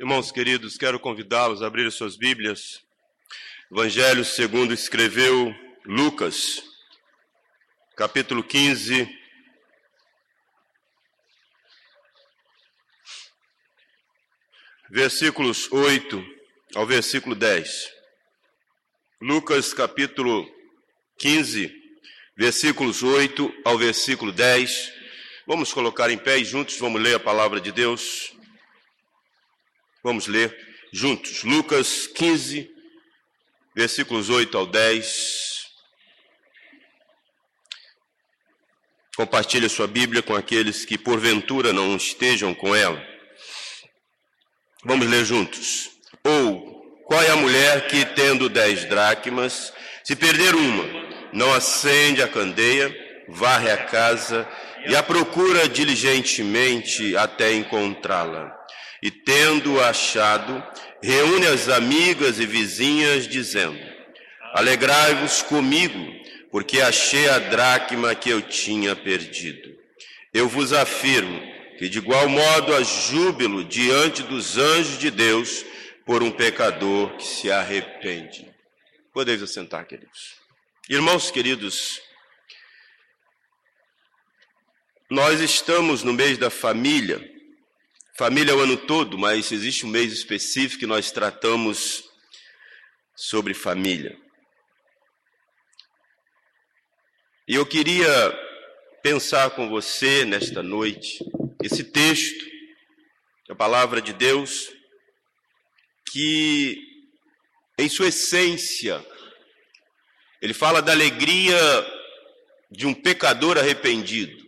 Irmãos queridos, quero convidá-los a abrir suas Bíblias. Evangelho segundo escreveu Lucas, capítulo 15. Versículos 8 ao versículo 10. Lucas capítulo 15, versículos 8 ao versículo 10. Vamos colocar em pé e juntos vamos ler a palavra de Deus. Vamos ler juntos. Lucas 15, versículos 8 ao 10. Compartilhe sua Bíblia com aqueles que porventura não estejam com ela. Vamos ler juntos. Ou, qual é a mulher que, tendo dez dracmas, se perder uma, não acende a candeia, varre a casa e a procura diligentemente até encontrá-la? E, tendo achado, reúne as amigas e vizinhas, dizendo: Alegrai-vos comigo, porque achei a dracma que eu tinha perdido. Eu vos afirmo que, de igual modo, há júbilo diante dos anjos de Deus por um pecador que se arrepende. Podeis assentar, queridos. Irmãos queridos, nós estamos no mês da família Família é o ano todo, mas existe um mês específico que nós tratamos sobre família. E eu queria pensar com você nesta noite esse texto, a palavra de Deus, que em sua essência ele fala da alegria de um pecador arrependido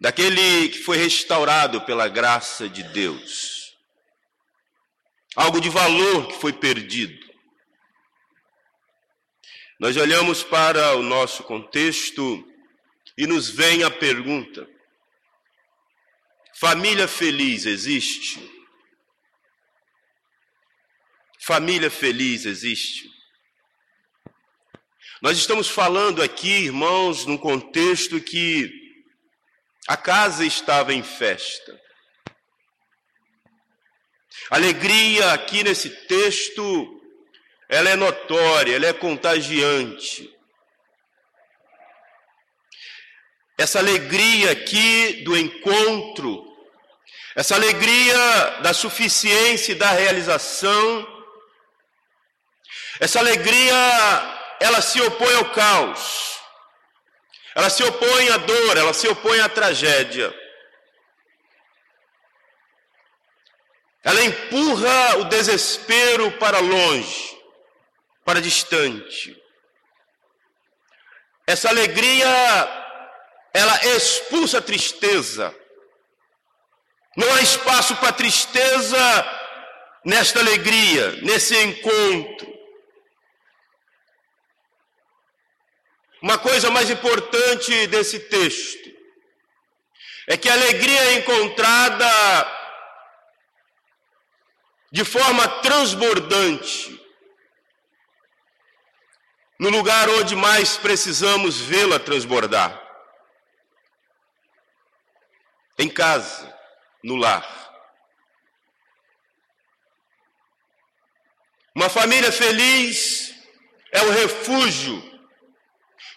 daquele que foi restaurado pela graça de Deus. Algo de valor que foi perdido. Nós olhamos para o nosso contexto e nos vem a pergunta: família feliz existe? Família feliz existe? Nós estamos falando aqui, irmãos, num contexto que a casa estava em festa. Alegria aqui nesse texto, ela é notória, ela é contagiante. Essa alegria aqui do encontro, essa alegria da suficiência e da realização, essa alegria, ela se opõe ao caos. Ela se opõe à dor, ela se opõe à tragédia. Ela empurra o desespero para longe, para distante. Essa alegria, ela expulsa a tristeza. Não há espaço para tristeza nesta alegria, nesse encontro. Uma coisa mais importante desse texto é que a alegria é encontrada de forma transbordante no lugar onde mais precisamos vê-la transbordar. Em casa, no lar. Uma família feliz é o refúgio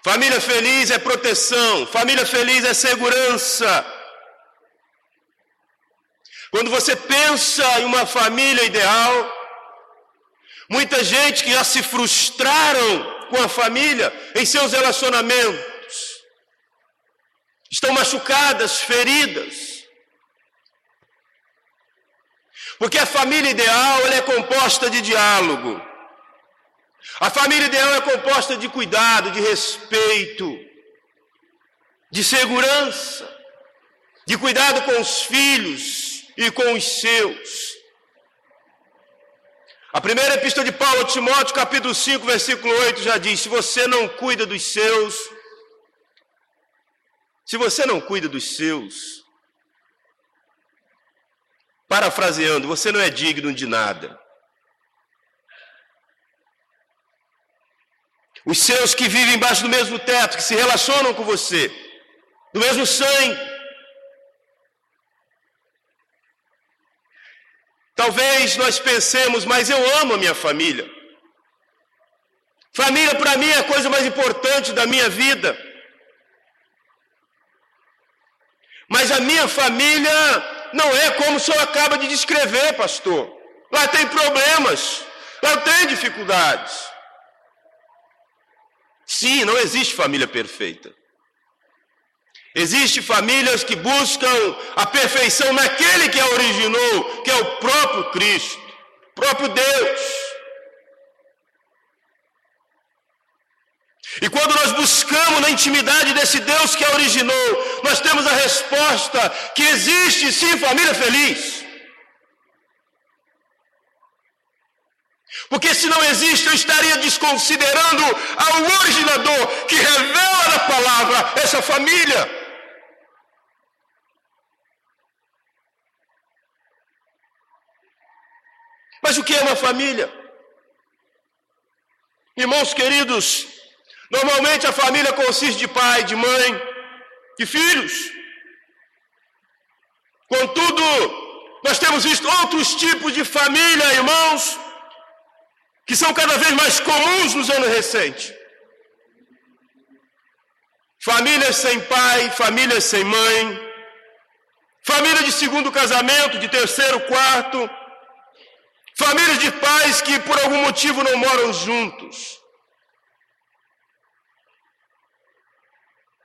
Família feliz é proteção, família feliz é segurança. Quando você pensa em uma família ideal, muita gente que já se frustraram com a família em seus relacionamentos, estão machucadas, feridas. Porque a família ideal é composta de diálogo. A família ideal é composta de cuidado, de respeito, de segurança, de cuidado com os filhos e com os seus. A primeira epístola de Paulo a Timóteo, capítulo 5, versículo 8, já diz: Se você não cuida dos seus, se você não cuida dos seus, parafraseando, você não é digno de nada. Os seus que vivem embaixo do mesmo teto, que se relacionam com você, do mesmo sangue. Talvez nós pensemos, mas eu amo a minha família. Família para mim é a coisa mais importante da minha vida. Mas a minha família não é como o senhor acaba de descrever, pastor. Lá tem problemas, lá tem dificuldades. Sim, não existe família perfeita. Existem famílias que buscam a perfeição naquele que a originou, que é o próprio Cristo, próprio Deus. E quando nós buscamos na intimidade desse Deus que a originou, nós temos a resposta que existe sim família feliz. Porque se não existe, eu estaria desconsiderando ao originador que revela na palavra essa família. Mas o que é uma família? Irmãos queridos, normalmente a família consiste de pai, de mãe, de filhos. Contudo, nós temos visto outros tipos de família, irmãos, que são cada vez mais comuns nos anos recentes. Famílias sem pai, famílias sem mãe, família de segundo casamento, de terceiro, quarto, Famílias de pais que por algum motivo não moram juntos.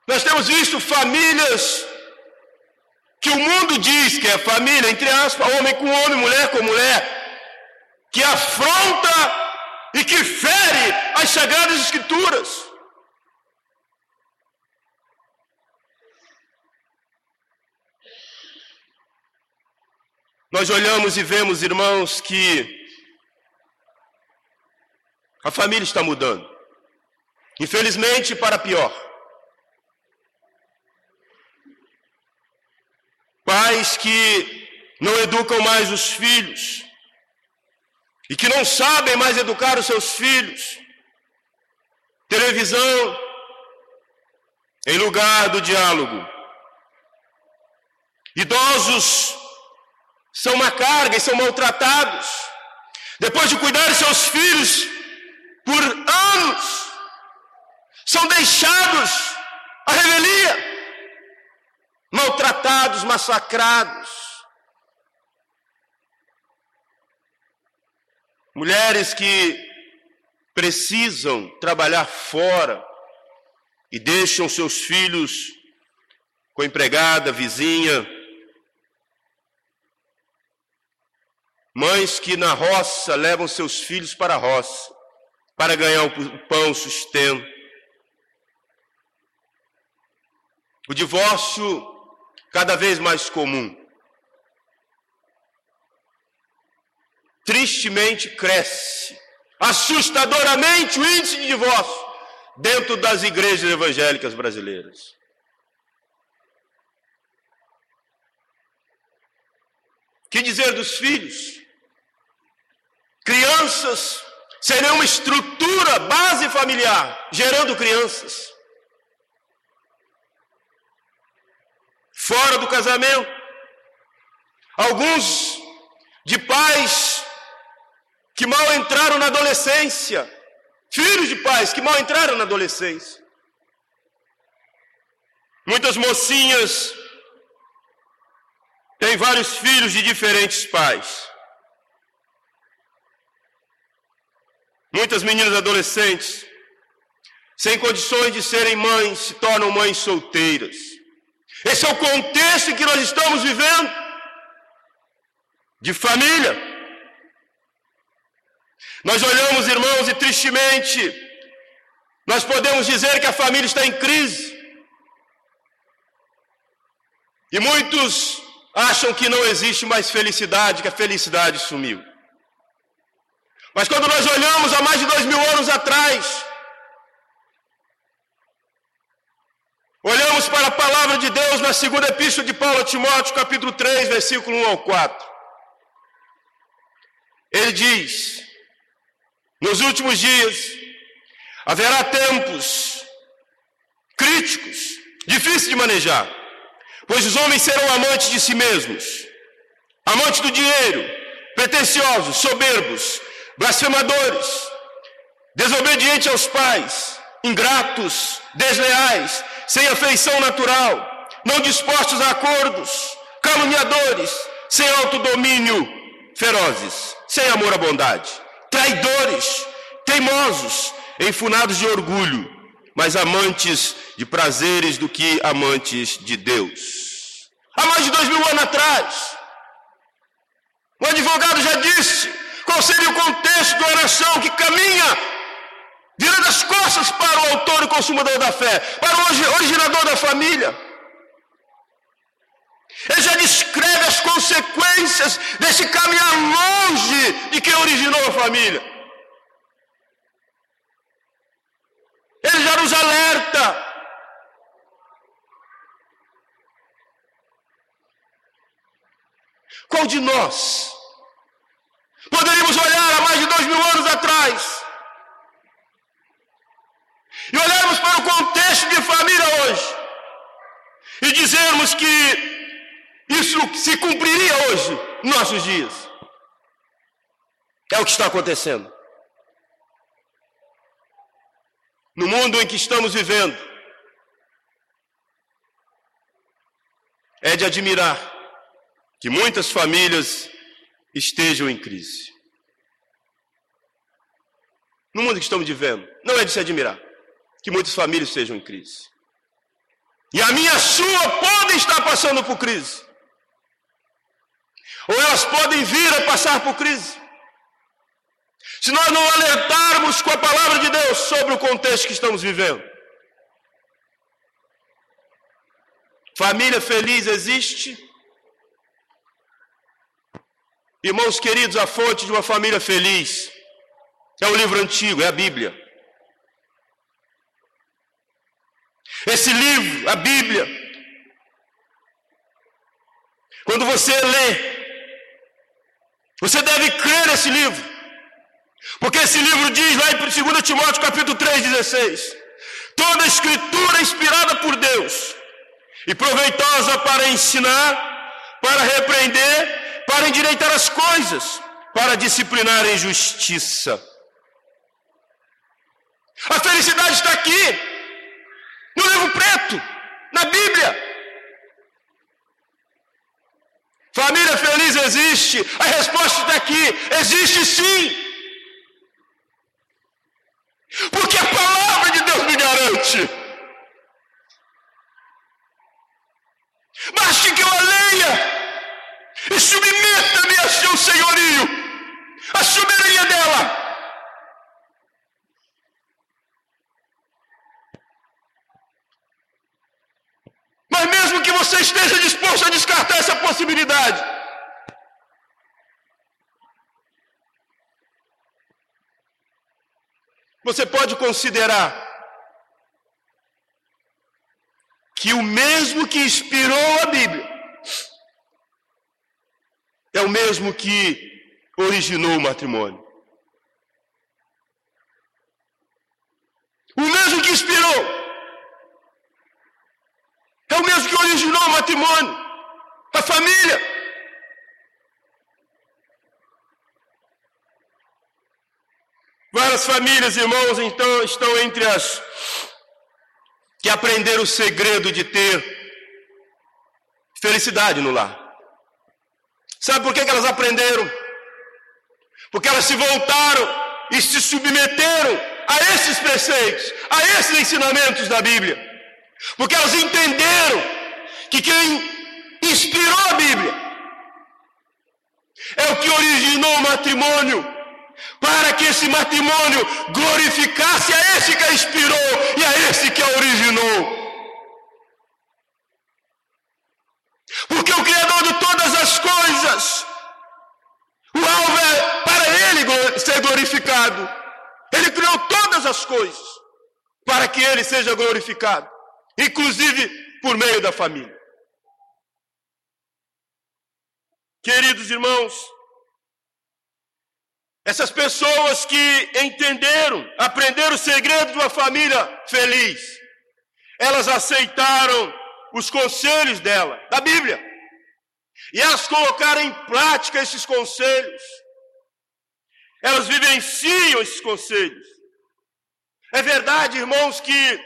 Nós temos visto famílias que o mundo diz que é família, entre aspas, homem com homem, mulher com mulher, que afronta e que fere as sagradas escrituras. Nós olhamos e vemos, irmãos, que a família está mudando. Infelizmente, para pior. Pais que não educam mais os filhos e que não sabem mais educar os seus filhos. Televisão em lugar do diálogo. Idosos são uma carga e são maltratados. Depois de cuidar de seus filhos por anos, são deixados à revelia, maltratados, massacrados. Mulheres que precisam trabalhar fora e deixam seus filhos com empregada, vizinha, Mães que na roça levam seus filhos para a roça para ganhar o pão, o sustento. O divórcio cada vez mais comum. Tristemente cresce, assustadoramente o índice de divórcio dentro das igrejas evangélicas brasileiras. Que dizer dos filhos? Crianças serão uma estrutura, base familiar, gerando crianças. Fora do casamento. Alguns de pais que mal entraram na adolescência. Filhos de pais que mal entraram na adolescência. Muitas mocinhas têm vários filhos de diferentes pais. Muitas meninas adolescentes, sem condições de serem mães, se tornam mães solteiras. Esse é o contexto em que nós estamos vivendo de família. Nós olhamos, irmãos, e tristemente, nós podemos dizer que a família está em crise. E muitos acham que não existe mais felicidade, que a felicidade sumiu. Mas quando nós olhamos há mais de dois mil anos atrás, olhamos para a palavra de Deus na segunda epístola de Paulo a Timóteo, capítulo 3, versículo 1 ao 4. Ele diz: Nos últimos dias haverá tempos críticos, difíceis de manejar, pois os homens serão amantes de si mesmos, amantes do dinheiro, pretensiosos, soberbos, blasfemadores, desobedientes aos pais, ingratos, desleais, sem afeição natural, não dispostos a acordos, caluniadores, sem autodomínio, ferozes, sem amor à bondade, traidores, teimosos, enfunados de orgulho, mas amantes de prazeres do que amantes de Deus. Há mais de dois mil anos atrás, o advogado já disse qual seria o contexto da oração que caminha virando as costas para o autor e consumador da fé, para o originador da família. Ele já descreve as consequências desse caminhar longe de quem originou a família. Ele já nos alerta. Qual de nós poderíamos olhar há mais de dois mil anos atrás e olharmos para o contexto de família hoje e dizermos que isso se cumpriria hoje, nossos dias. É o que está acontecendo. No mundo em que estamos vivendo, é de admirar que muitas famílias estejam em crise. No mundo que estamos vivendo, não é de se admirar que muitas famílias estejam em crise. E a minha sua podem estar passando por crise ou elas podem vir a passar por crise. Se nós não alertarmos com a palavra de Deus sobre o contexto que estamos vivendo. Família feliz existe? Irmãos queridos, a fonte de uma família feliz é o livro antigo, é a Bíblia. Esse livro, a Bíblia, quando você lê, você deve crer nesse livro. Porque esse livro diz lá em 2 Timóteo capítulo 3, 16: Toda a escritura é inspirada por Deus e proveitosa para ensinar, para repreender, para endireitar as coisas, para disciplinar em justiça. A felicidade está aqui, no livro preto, na Bíblia. Família feliz existe? A resposta está aqui: existe sim. Porque a palavra de Deus me garante. Baste que eu a leia e submeta-me a seu senhorio, a soberania dela. Mas mesmo que você esteja disposto a descartar essa possibilidade, você pode considerar que o mesmo que inspirou a Bíblia é o mesmo que originou o matrimônio. O mesmo que inspirou originou o matrimônio, a família. Várias famílias, irmãos, então estão entre as que aprenderam o segredo de ter felicidade no lar. Sabe por que elas aprenderam? Porque elas se voltaram e se submeteram a esses preceitos, a esses ensinamentos da Bíblia. Porque elas entenderam que quem inspirou a Bíblia é o que originou o matrimônio, para que esse matrimônio glorificasse a esse que a inspirou e a esse que a originou. Porque o Criador de todas as coisas, o alvo é para Ele ser glorificado. Ele criou todas as coisas para que Ele seja glorificado inclusive por meio da família. Queridos irmãos, essas pessoas que entenderam, aprenderam o segredo de uma família feliz, elas aceitaram os conselhos dela, da Bíblia. e elas colocaram em prática esses conselhos. Elas vivenciam esses conselhos. É verdade, irmãos, que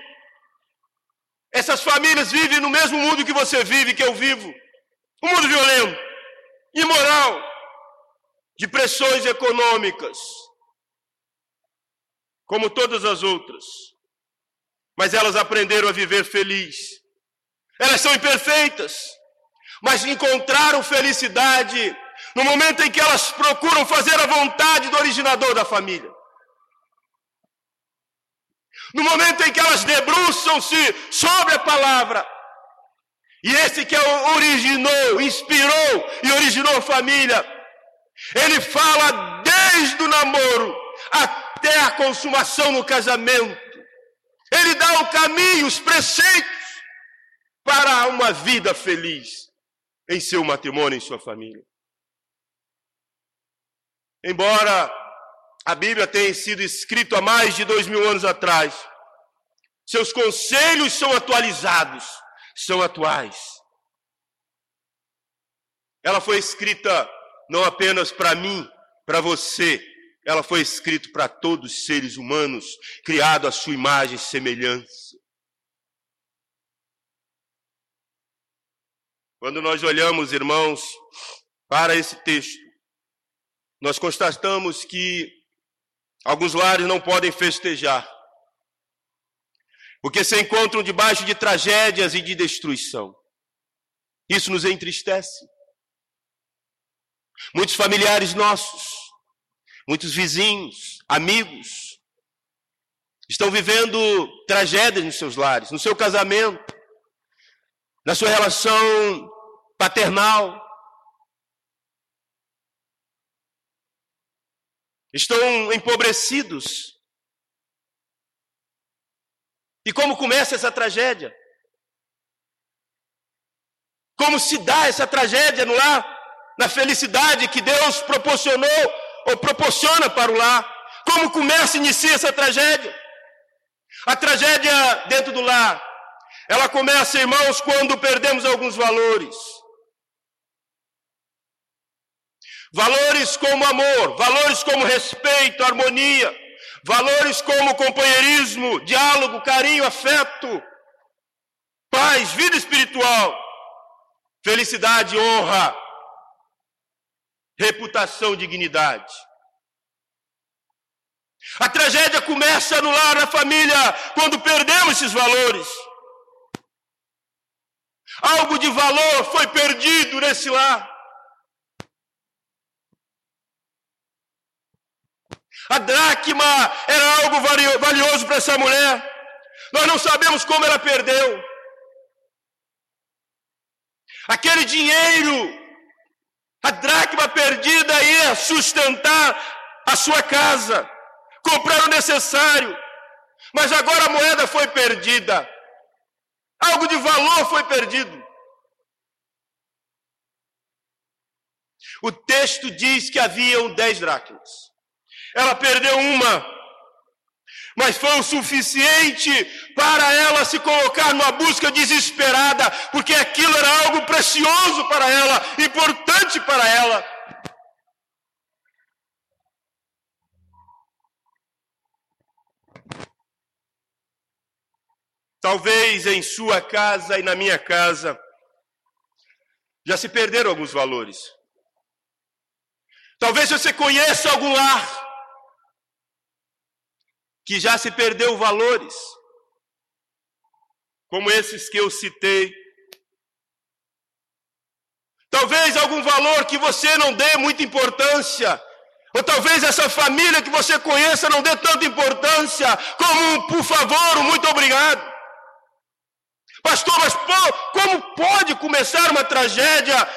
essas famílias vivem no mesmo mundo que você vive, que eu vivo. Um mundo violento, imoral, de pressões econômicas, como todas as outras. Mas elas aprenderam a viver feliz. Elas são imperfeitas, mas encontraram felicidade no momento em que elas procuram fazer a vontade do originador da família. No momento em que elas debruçam-se sobre a palavra. E esse que originou, inspirou e originou a família, ele fala desde o namoro até a consumação no casamento. Ele dá o caminho, os preceitos para uma vida feliz em seu matrimônio, em sua família. Embora a Bíblia tenha sido escrita há mais de dois mil anos atrás, seus conselhos são atualizados, são atuais. Ela foi escrita não apenas para mim, para você, ela foi escrita para todos os seres humanos, criados à sua imagem e semelhança. Quando nós olhamos, irmãos, para esse texto, nós constatamos que alguns lares não podem festejar, porque se encontram debaixo de tragédias e de destruição. Isso nos entristece. Muitos familiares nossos, muitos vizinhos, amigos, estão vivendo tragédias nos seus lares, no seu casamento, na sua relação paternal, estão empobrecidos. E como começa essa tragédia? Como se dá essa tragédia no lar? Na felicidade que Deus proporcionou ou proporciona para o lar? Como começa e inicia essa tragédia? A tragédia dentro do lar, ela começa, irmãos, quando perdemos alguns valores. Valores como amor, valores como respeito, harmonia, valores como companheirismo, diálogo, carinho, afeto, paz, vida espiritual, felicidade, honra, reputação, dignidade. A tragédia começa no lar, na família, quando perdemos esses valores. Algo de valor foi perdido nesse lar. A dracma era algo valioso para essa mulher. Nós não sabemos como ela perdeu. Aquele dinheiro, a dracma perdida ia sustentar a sua casa, comprar o necessário. Mas agora a moeda foi perdida. Algo de valor foi perdido. O texto diz que haviam dez dracmas. Ela perdeu uma, mas foi o suficiente para ela se colocar numa busca desesperada, porque aquilo era algo precioso para ela, importante para ela. Talvez em sua casa e na minha casa já se perderam alguns valores. Talvez você conheça algum lar que já se perdeu valores, como esses que eu citei. Talvez algum valor que você não dê muita importância, ou talvez essa família que você conheça não dê tanta importância como um por favor, um muito obrigado. Pastor, mas pô, como pode começar uma tragédia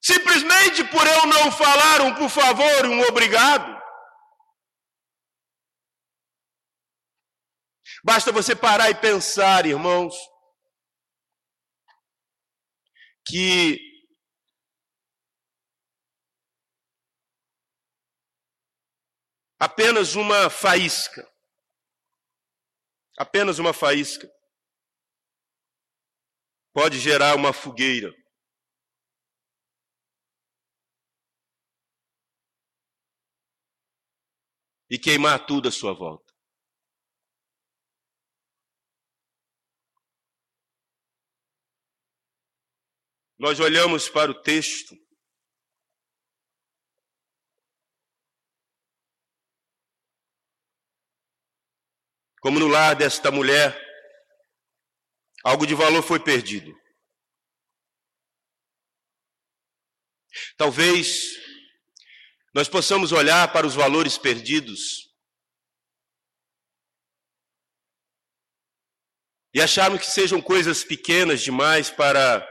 simplesmente por eu não falar um por favor, um obrigado? Basta você parar e pensar, irmãos, que apenas uma faísca, apenas uma faísca, pode gerar uma fogueira. E queimar tudo à sua volta. Nós olhamos para o texto como no lar desta mulher, algo de valor foi perdido. Talvez nós possamos olhar para os valores perdidos e acharmos que sejam coisas pequenas demais para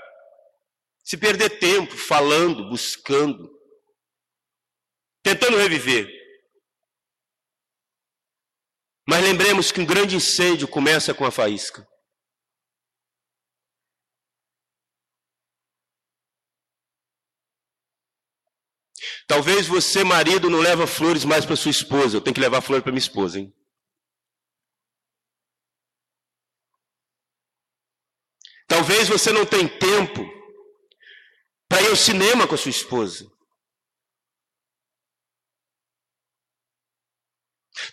se perder tempo falando, buscando, tentando reviver. Mas lembremos que um grande incêndio começa com a faísca. Talvez você, marido, não leva flores mais para sua esposa. Eu tenho que levar flores para minha esposa, hein? Talvez você não tenha tempo para ir ao cinema com a sua esposa.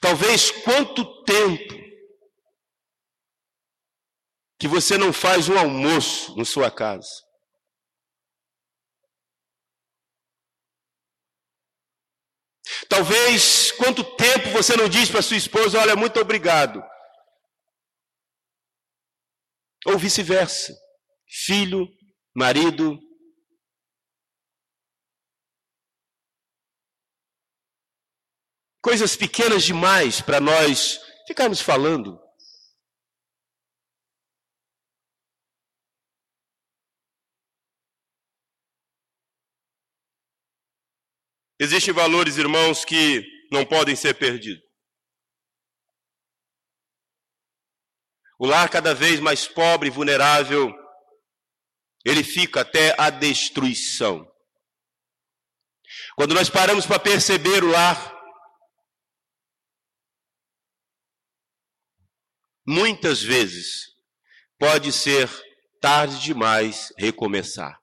Talvez quanto tempo que você não faz um almoço na sua casa. Talvez quanto tempo você não diz para sua esposa, olha, muito obrigado. Ou vice-versa. Filho, marido, coisas pequenas demais para nós ficarmos falando. Existem valores, irmãos, que não podem ser perdidos. O lar cada vez mais pobre e vulnerável, ele fica até a destruição. Quando nós paramos para perceber o lar, muitas vezes pode ser tarde demais recomeçar.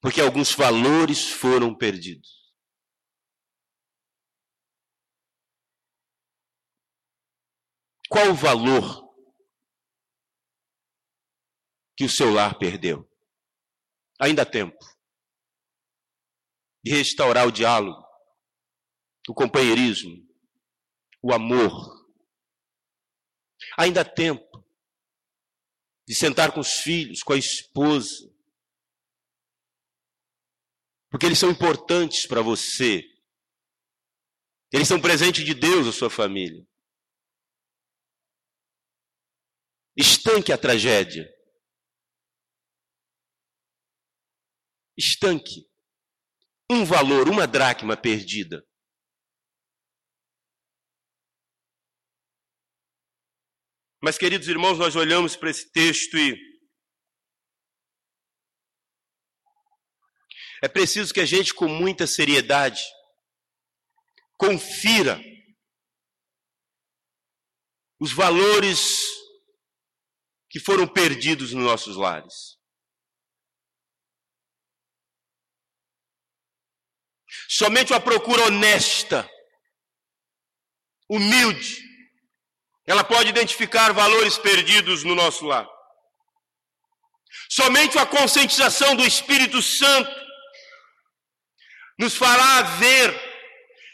Porque alguns valores foram perdidos. Qual o valor que o seu lar perdeu? Ainda há tempo de restaurar o diálogo, o companheirismo, o amor, Ainda há tempo de sentar com os filhos, com a esposa, porque eles são importantes para você. Eles são presente de Deus à sua família. Estanque a tragédia. Estanque um valor, uma dracma perdida. Mas, queridos irmãos, nós olhamos para esse texto e é preciso que a gente, com muita seriedade, confira os valores que foram perdidos nos nossos lares. Somente uma procura honesta, humilde, ela pode identificar valores perdidos no nosso lar. Somente a conscientização do Espírito Santo nos fará ver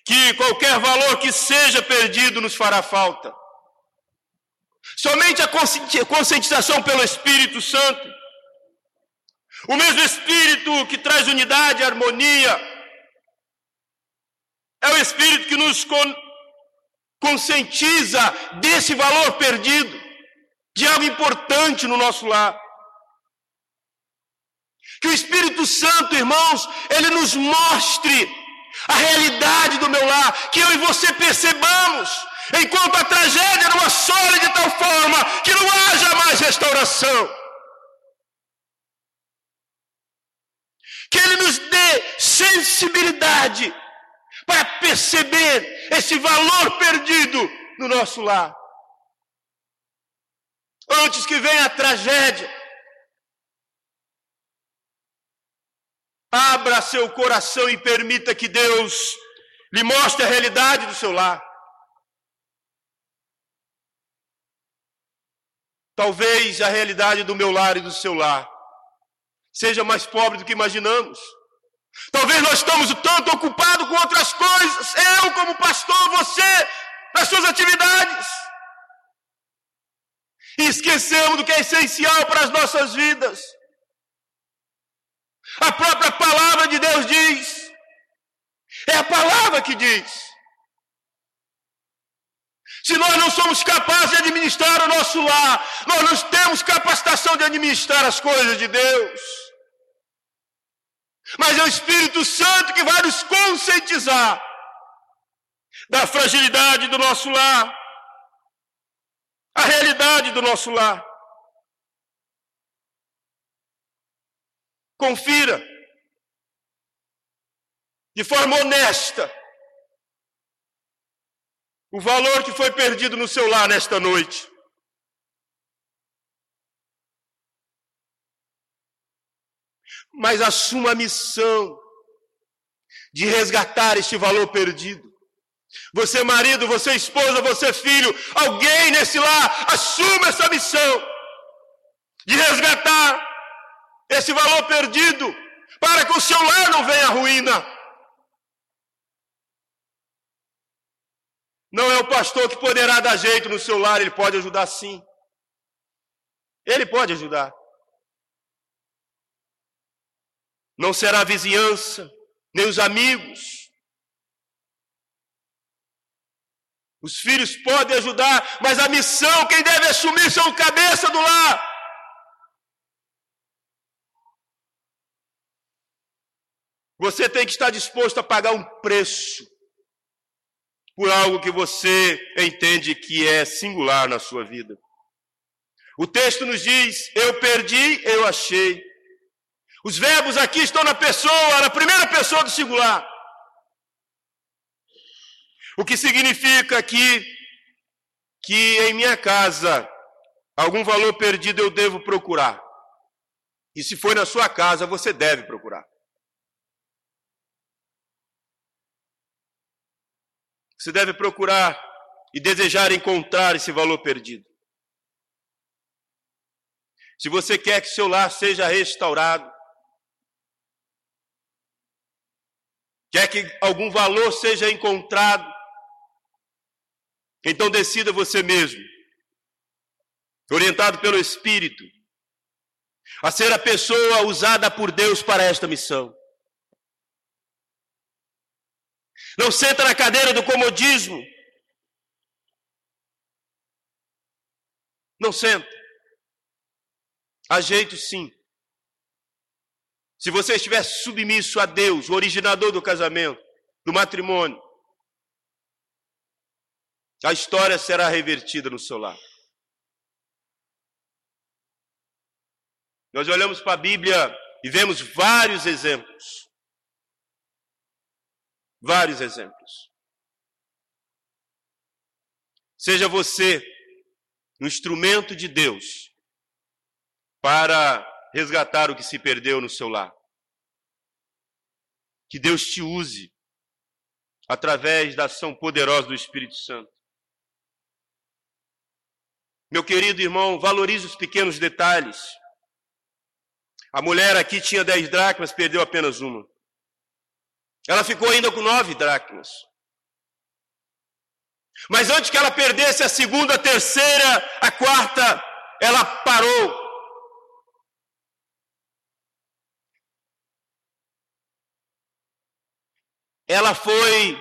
que qualquer valor que seja perdido nos fará falta. Somente a conscientização pelo Espírito Santo, o mesmo Espírito que traz unidade e harmonia, é o Espírito que nos conscientiza desse valor perdido, de algo importante no nosso lar. Que o Espírito Santo, irmãos, ele nos mostre a realidade do meu lar, que eu e você percebamos, enquanto a tragédia não assole de tal forma que não haja mais restauração. Que ele nos dê sensibilidade para perceber esse valor perdido no nosso lar. Antes que venha a tragédia, abra seu coração e permita que Deus lhe mostre a realidade do seu lar. Talvez a realidade do meu lar e do seu lar seja mais pobre do que imaginamos. Talvez nós estamos tanto ocupados com outras coisas, eu como pastor, você, nas suas atividades. E esquecemos do que é essencial para as nossas vidas. A própria palavra de Deus diz, é a palavra que diz. Se nós não somos capazes de administrar o nosso lar, nós não temos capacitação de administrar as coisas de Deus. Mas é o Espírito Santo que vai nos conscientizar da fragilidade do nosso lar, a realidade do nosso lar. Confira, de forma honesta, o valor que foi perdido no seu lar nesta noite. Mas assuma a missão de resgatar este valor perdido. Você, marido, você, esposa, você, filho, alguém nesse lar, assuma essa missão de resgatar esse valor perdido, para que o seu lar não venha à ruína. Não é o pastor que poderá dar jeito no seu lar, ele pode ajudar sim. Ele pode ajudar. Não será a vizinhança, nem os amigos. Os filhos podem ajudar, mas a missão, quem deve assumir são o cabeça do lar. Você tem que estar disposto a pagar um preço por algo que você entende que é singular na sua vida. O texto nos diz: eu perdi, eu achei. Os verbos aqui estão na pessoa, na primeira pessoa do singular. O que significa que que em minha casa algum valor perdido eu devo procurar. E se for na sua casa, você deve procurar. Você deve procurar e desejar encontrar esse valor perdido. Se você quer que seu lar seja restaurado, quer que algum valor seja encontrado, então decida você mesmo, orientado pelo Espírito, a ser a pessoa usada por Deus para esta missão. Não senta na cadeira do comodismo. Não senta. Há jeito sim. Se você estiver submisso a Deus, o originador do casamento, do matrimônio, a história será revertida no seu lar. Nós olhamos para a Bíblia e vemos vários exemplos Vários exemplos. Seja você um instrumento de Deus para resgatar o que se perdeu no seu lar. Que Deus te use através da ação poderosa do Espírito Santo. Meu querido irmão, valorize os pequenos detalhes. A mulher aqui tinha dez dracmas, perdeu apenas uma. Ela ficou ainda com nove dracmas. Mas antes que ela perdesse a segunda, a terceira, a quarta, ela parou. Ela foi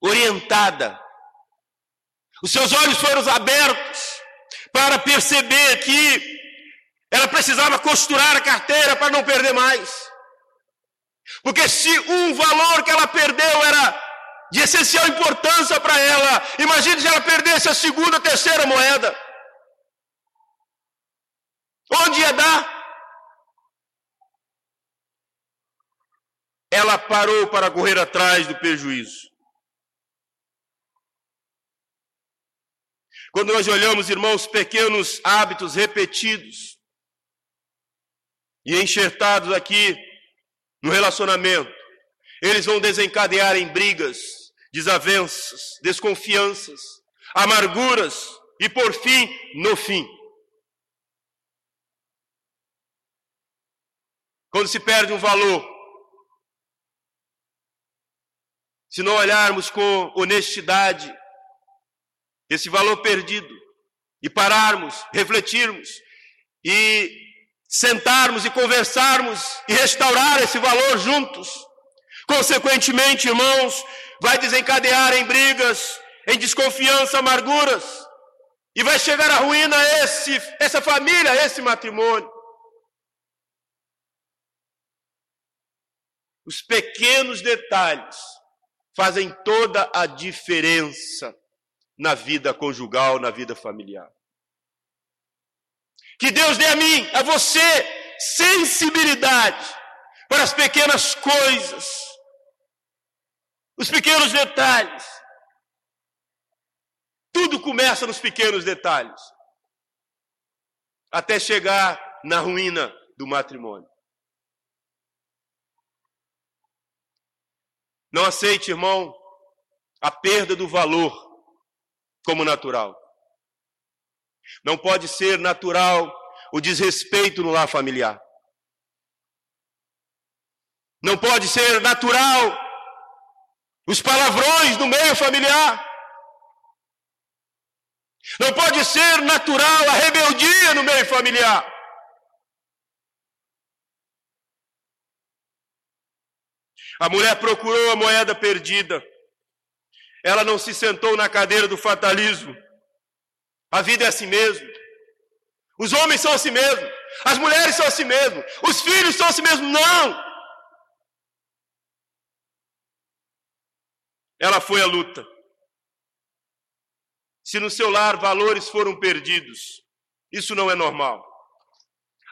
orientada. Os seus olhos foram abertos para perceber que ela precisava costurar a carteira para não perder mais. Porque se um valor que ela perdeu era de essencial importância para ela, imagine se ela perdesse a segunda, terceira moeda. Onde ia dar? Ela parou para correr atrás do prejuízo. Quando nós olhamos, irmãos, pequenos hábitos repetidos e enxertados aqui no relacionamento, Eles vão desencadear em brigas, desavenças, desconfianças, amarguras e, por fim, no fim. Quando se perde um valor, se não olharmos com honestidade esse valor perdido e pararmos, refletirmos e sentarmos e conversarmos e restaurar esse valor juntos. Consequentemente, irmãos, vai desencadear em brigas, em desconfiança, amarguras, e vai chegar à ruína esse, essa família, esse matrimônio. Os pequenos detalhes fazem toda a diferença na vida conjugal, na vida familiar. Que Deus dê a mim, a você, sensibilidade para as pequenas coisas, os pequenos detalhes. Tudo começa nos pequenos detalhes, até chegar na ruína do matrimônio. Não aceite, irmão, a perda do valor como natural. Não pode ser natural o desrespeito no lar familiar. Não pode ser natural os palavrões no meio familiar. Não pode ser natural a rebeldia no meio familiar. A mulher procurou a moeda perdida. Ela não se sentou na cadeira do fatalismo. A vida é assim mesmo. Os homens são assim mesmo. As mulheres são assim mesmo. Os filhos são assim mesmo. Não! Ela foi à luta. Se no seu lar valores foram perdidos, isso não é normal.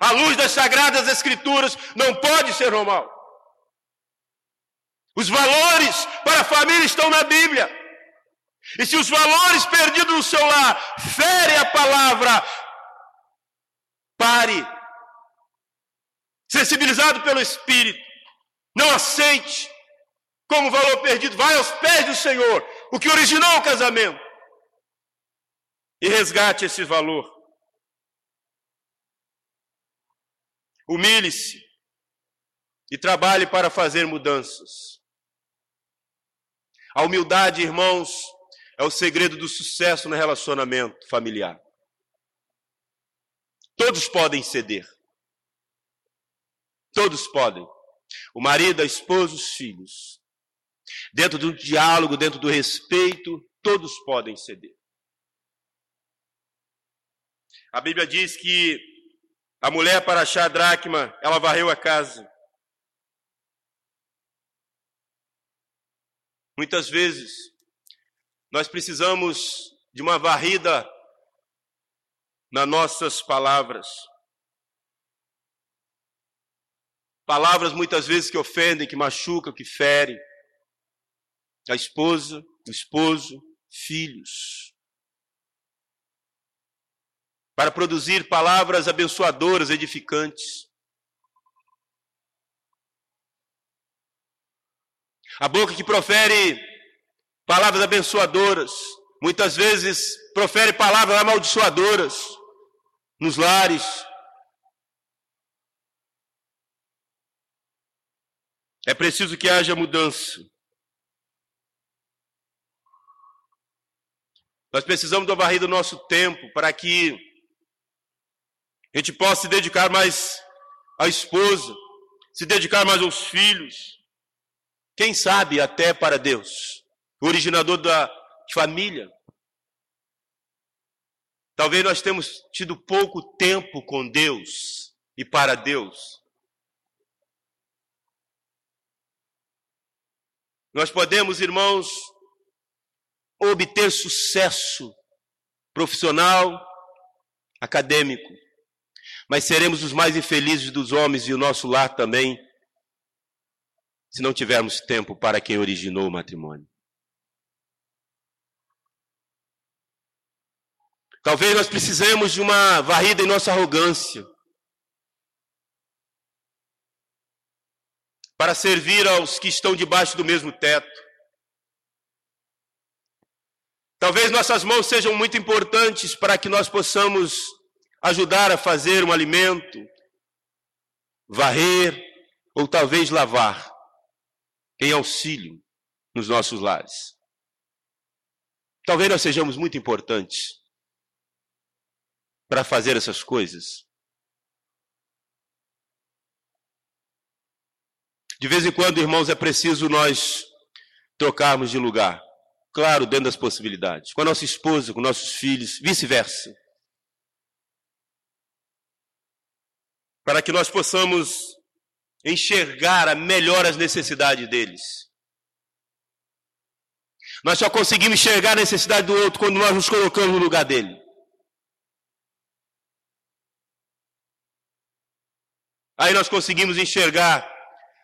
A luz das sagradas escrituras não pode ser normal. Os valores para a família estão na Bíblia. E se os valores perdidos no seu lar ferem a palavra, pare. Sensibilizado pelo Espírito, não aceite como valor perdido. Vai aos pés do Senhor, o que originou o casamento, e resgate esse valor. Humilhe-se e trabalhe para fazer mudanças. A humildade, irmãos, é o segredo do sucesso no relacionamento familiar. Todos podem ceder. Todos podem. O marido, a esposa, os filhos. Dentro do diálogo, dentro do respeito, todos podem ceder. A Bíblia diz que a mulher, para achar a dracma, ela varreu a casa. Muitas vezes, nós precisamos de uma varrida nas nossas palavras. Palavras muitas vezes que ofendem, que machucam, que ferem. A esposa, o esposo, filhos. Para produzir palavras abençoadoras, edificantes. A boca que profere palavras abençoadoras, muitas vezes profere palavras amaldiçoadoras nos lares. É preciso que haja mudança. Nós precisamos da varrida do nosso tempo para que a gente possa se dedicar mais à esposa, se dedicar mais aos filhos, quem sabe até para Deus, o originador da família. Talvez nós temos tido pouco tempo com Deus e para Deus. Nós podemos, irmãos, obter sucesso profissional, acadêmico, mas seremos os mais infelizes dos homens e o nosso lar também se não tivermos tempo para quem originou o matrimônio. Talvez nós precisemos de uma varrida em nossa arrogância. para servir aos que estão debaixo do mesmo teto. Talvez nossas mãos sejam muito importantes para que nós possamos ajudar a fazer um alimento, varrer ou talvez lavar em auxílio nos nossos lares. Talvez nós sejamos muito importantes para fazer essas coisas. De vez em quando, irmãos, é preciso nós trocarmos de lugar. Claro, dentro das possibilidades. Com a nossa esposa, com nossos filhos, vice-versa. Para que nós possamos enxergar melhor as necessidades deles. Nós só conseguimos enxergar a necessidade do outro quando nós nos colocamos no lugar dele. Aí nós conseguimos enxergar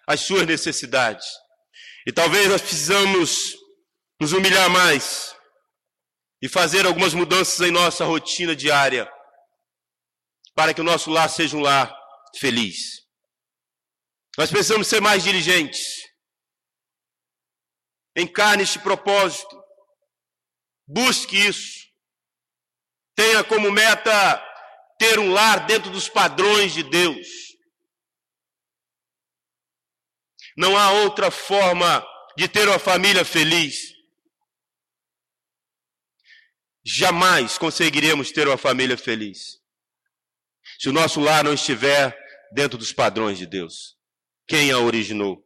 as suas necessidades. E talvez nós precisamos nos humilhar mais e fazer algumas mudanças em nossa rotina diária para que o nosso lar seja um lar feliz. Nós precisamos ser mais diligentes. Encarne este propósito. Busque isso. Tenha como meta ter um lar dentro dos padrões de Deus. Não há outra forma de ter uma família feliz. Jamais conseguiremos ter uma família feliz se o nosso lar não estiver dentro dos padrões de Deus. Quem a originou?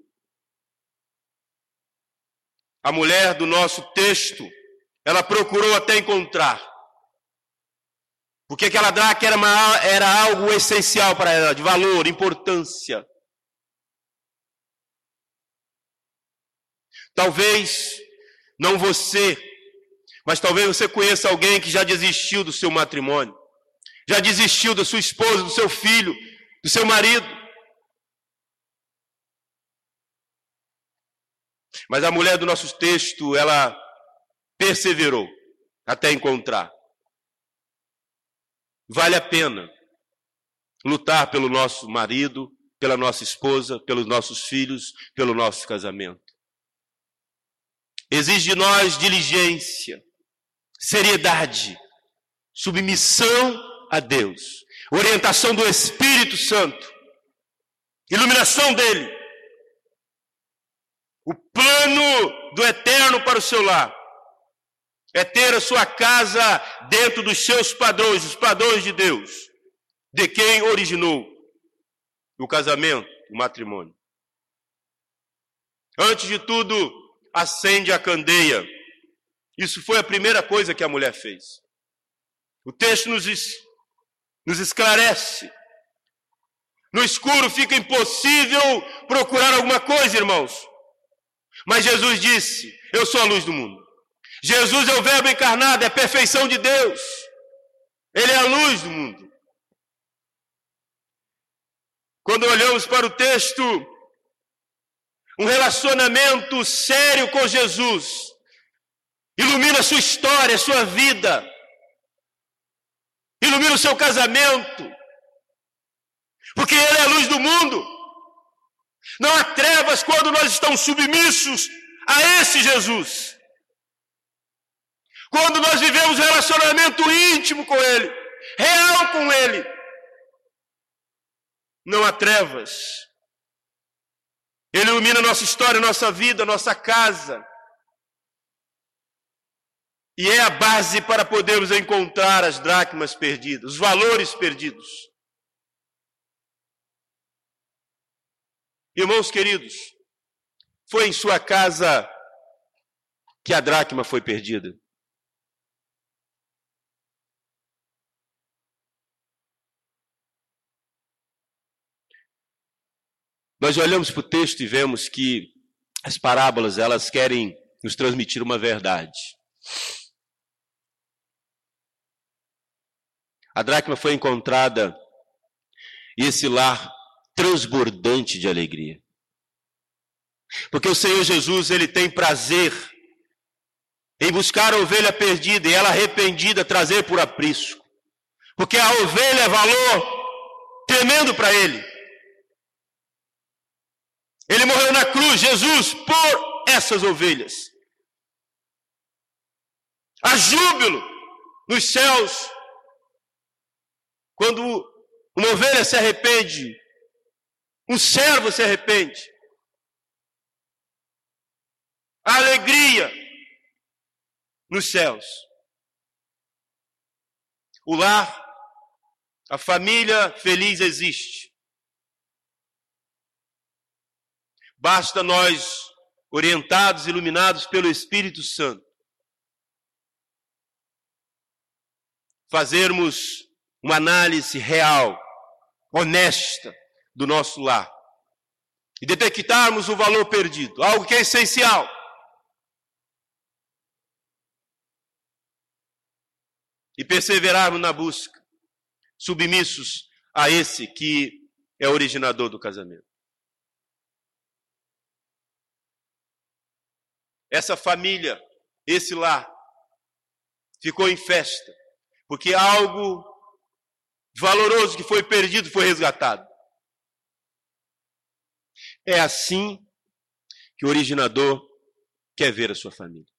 A mulher do nosso texto, ela procurou até encontrar. Porque aquela dracma era, uma, era algo essencial para ela, de valor, importância. Talvez não você, mas talvez você conheça alguém que já desistiu do seu matrimônio, já desistiu da sua esposa, do seu filho, do seu marido. Mas a mulher do nosso texto, ela perseverou até encontrar. Vale a pena lutar pelo nosso marido, pela nossa esposa, pelos nossos filhos, pelo nosso casamento. Exige de nós diligência, seriedade, submissão a Deus, orientação do Espírito Santo, iluminação dele. O plano do eterno para o seu lar é ter a sua casa dentro dos seus padrões, os padrões de Deus, de quem originou o casamento, o matrimônio. Antes de tudo, acende a candeia. Isso foi a primeira coisa que a mulher fez. O texto nos, nos esclarece. No escuro fica impossível procurar alguma coisa, irmãos. Mas Jesus disse: Eu sou a luz do mundo. Jesus é o Verbo encarnado, é a perfeição de Deus. Ele é a luz do mundo. Quando olhamos para o texto, um relacionamento sério com Jesus, ilumina sua história, sua vida, ilumina o seu casamento, porque Ele é a luz do mundo. Não há trevas quando nós estamos submissos a esse Jesus. Quando nós vivemos relacionamento íntimo com Ele, real com Ele, não há trevas. Ele ilumina nossa história, nossa vida, nossa casa. E é a base para podermos encontrar as dracmas perdidas, os valores perdidos. Irmãos queridos, foi em sua casa que a dracma foi perdida. Nós olhamos para o texto e vemos que as parábolas, elas querem nos transmitir uma verdade. A dracma foi encontrada e esse lar transbordante de alegria. Porque o Senhor Jesus, ele tem prazer em buscar a ovelha perdida e ela arrependida trazer por aprisco. Porque a ovelha é valor tremendo para ele. Ele morreu Senhor Jesus por essas ovelhas. Há júbilo nos céus quando uma ovelha se arrepende, um servo se arrepende. Alegria nos céus. O lar, a família feliz existe. Basta nós, orientados, iluminados pelo Espírito Santo, fazermos uma análise real, honesta do nosso lar e detectarmos o valor perdido, algo que é essencial. E perseverarmos na busca, submissos a esse que é originador do casamento. Essa família, esse lar, ficou em festa, porque algo valoroso que foi perdido foi resgatado. É assim que o originador quer ver a sua família.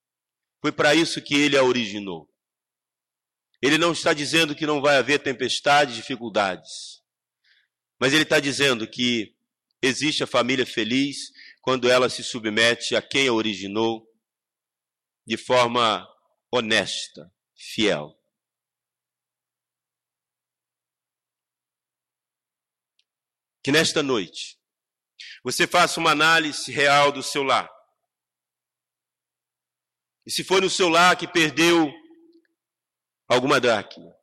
Foi para isso que ele a originou. Ele não está dizendo que não vai haver tempestades, dificuldades. Mas ele está dizendo que existe a família feliz quando ela se submete a quem a originou de forma honesta, fiel. Que nesta noite você faça uma análise real do seu lar. E se foi no seu lar que perdeu alguma dracma,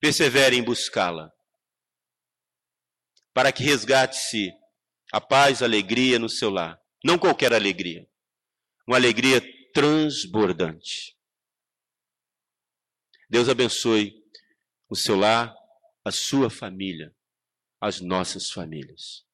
persevere em buscá-la, para que resgate-se a paz, a alegria no seu lar. Não qualquer alegria, uma alegria transbordante. Deus abençoe o seu lar, a sua família, as nossas famílias.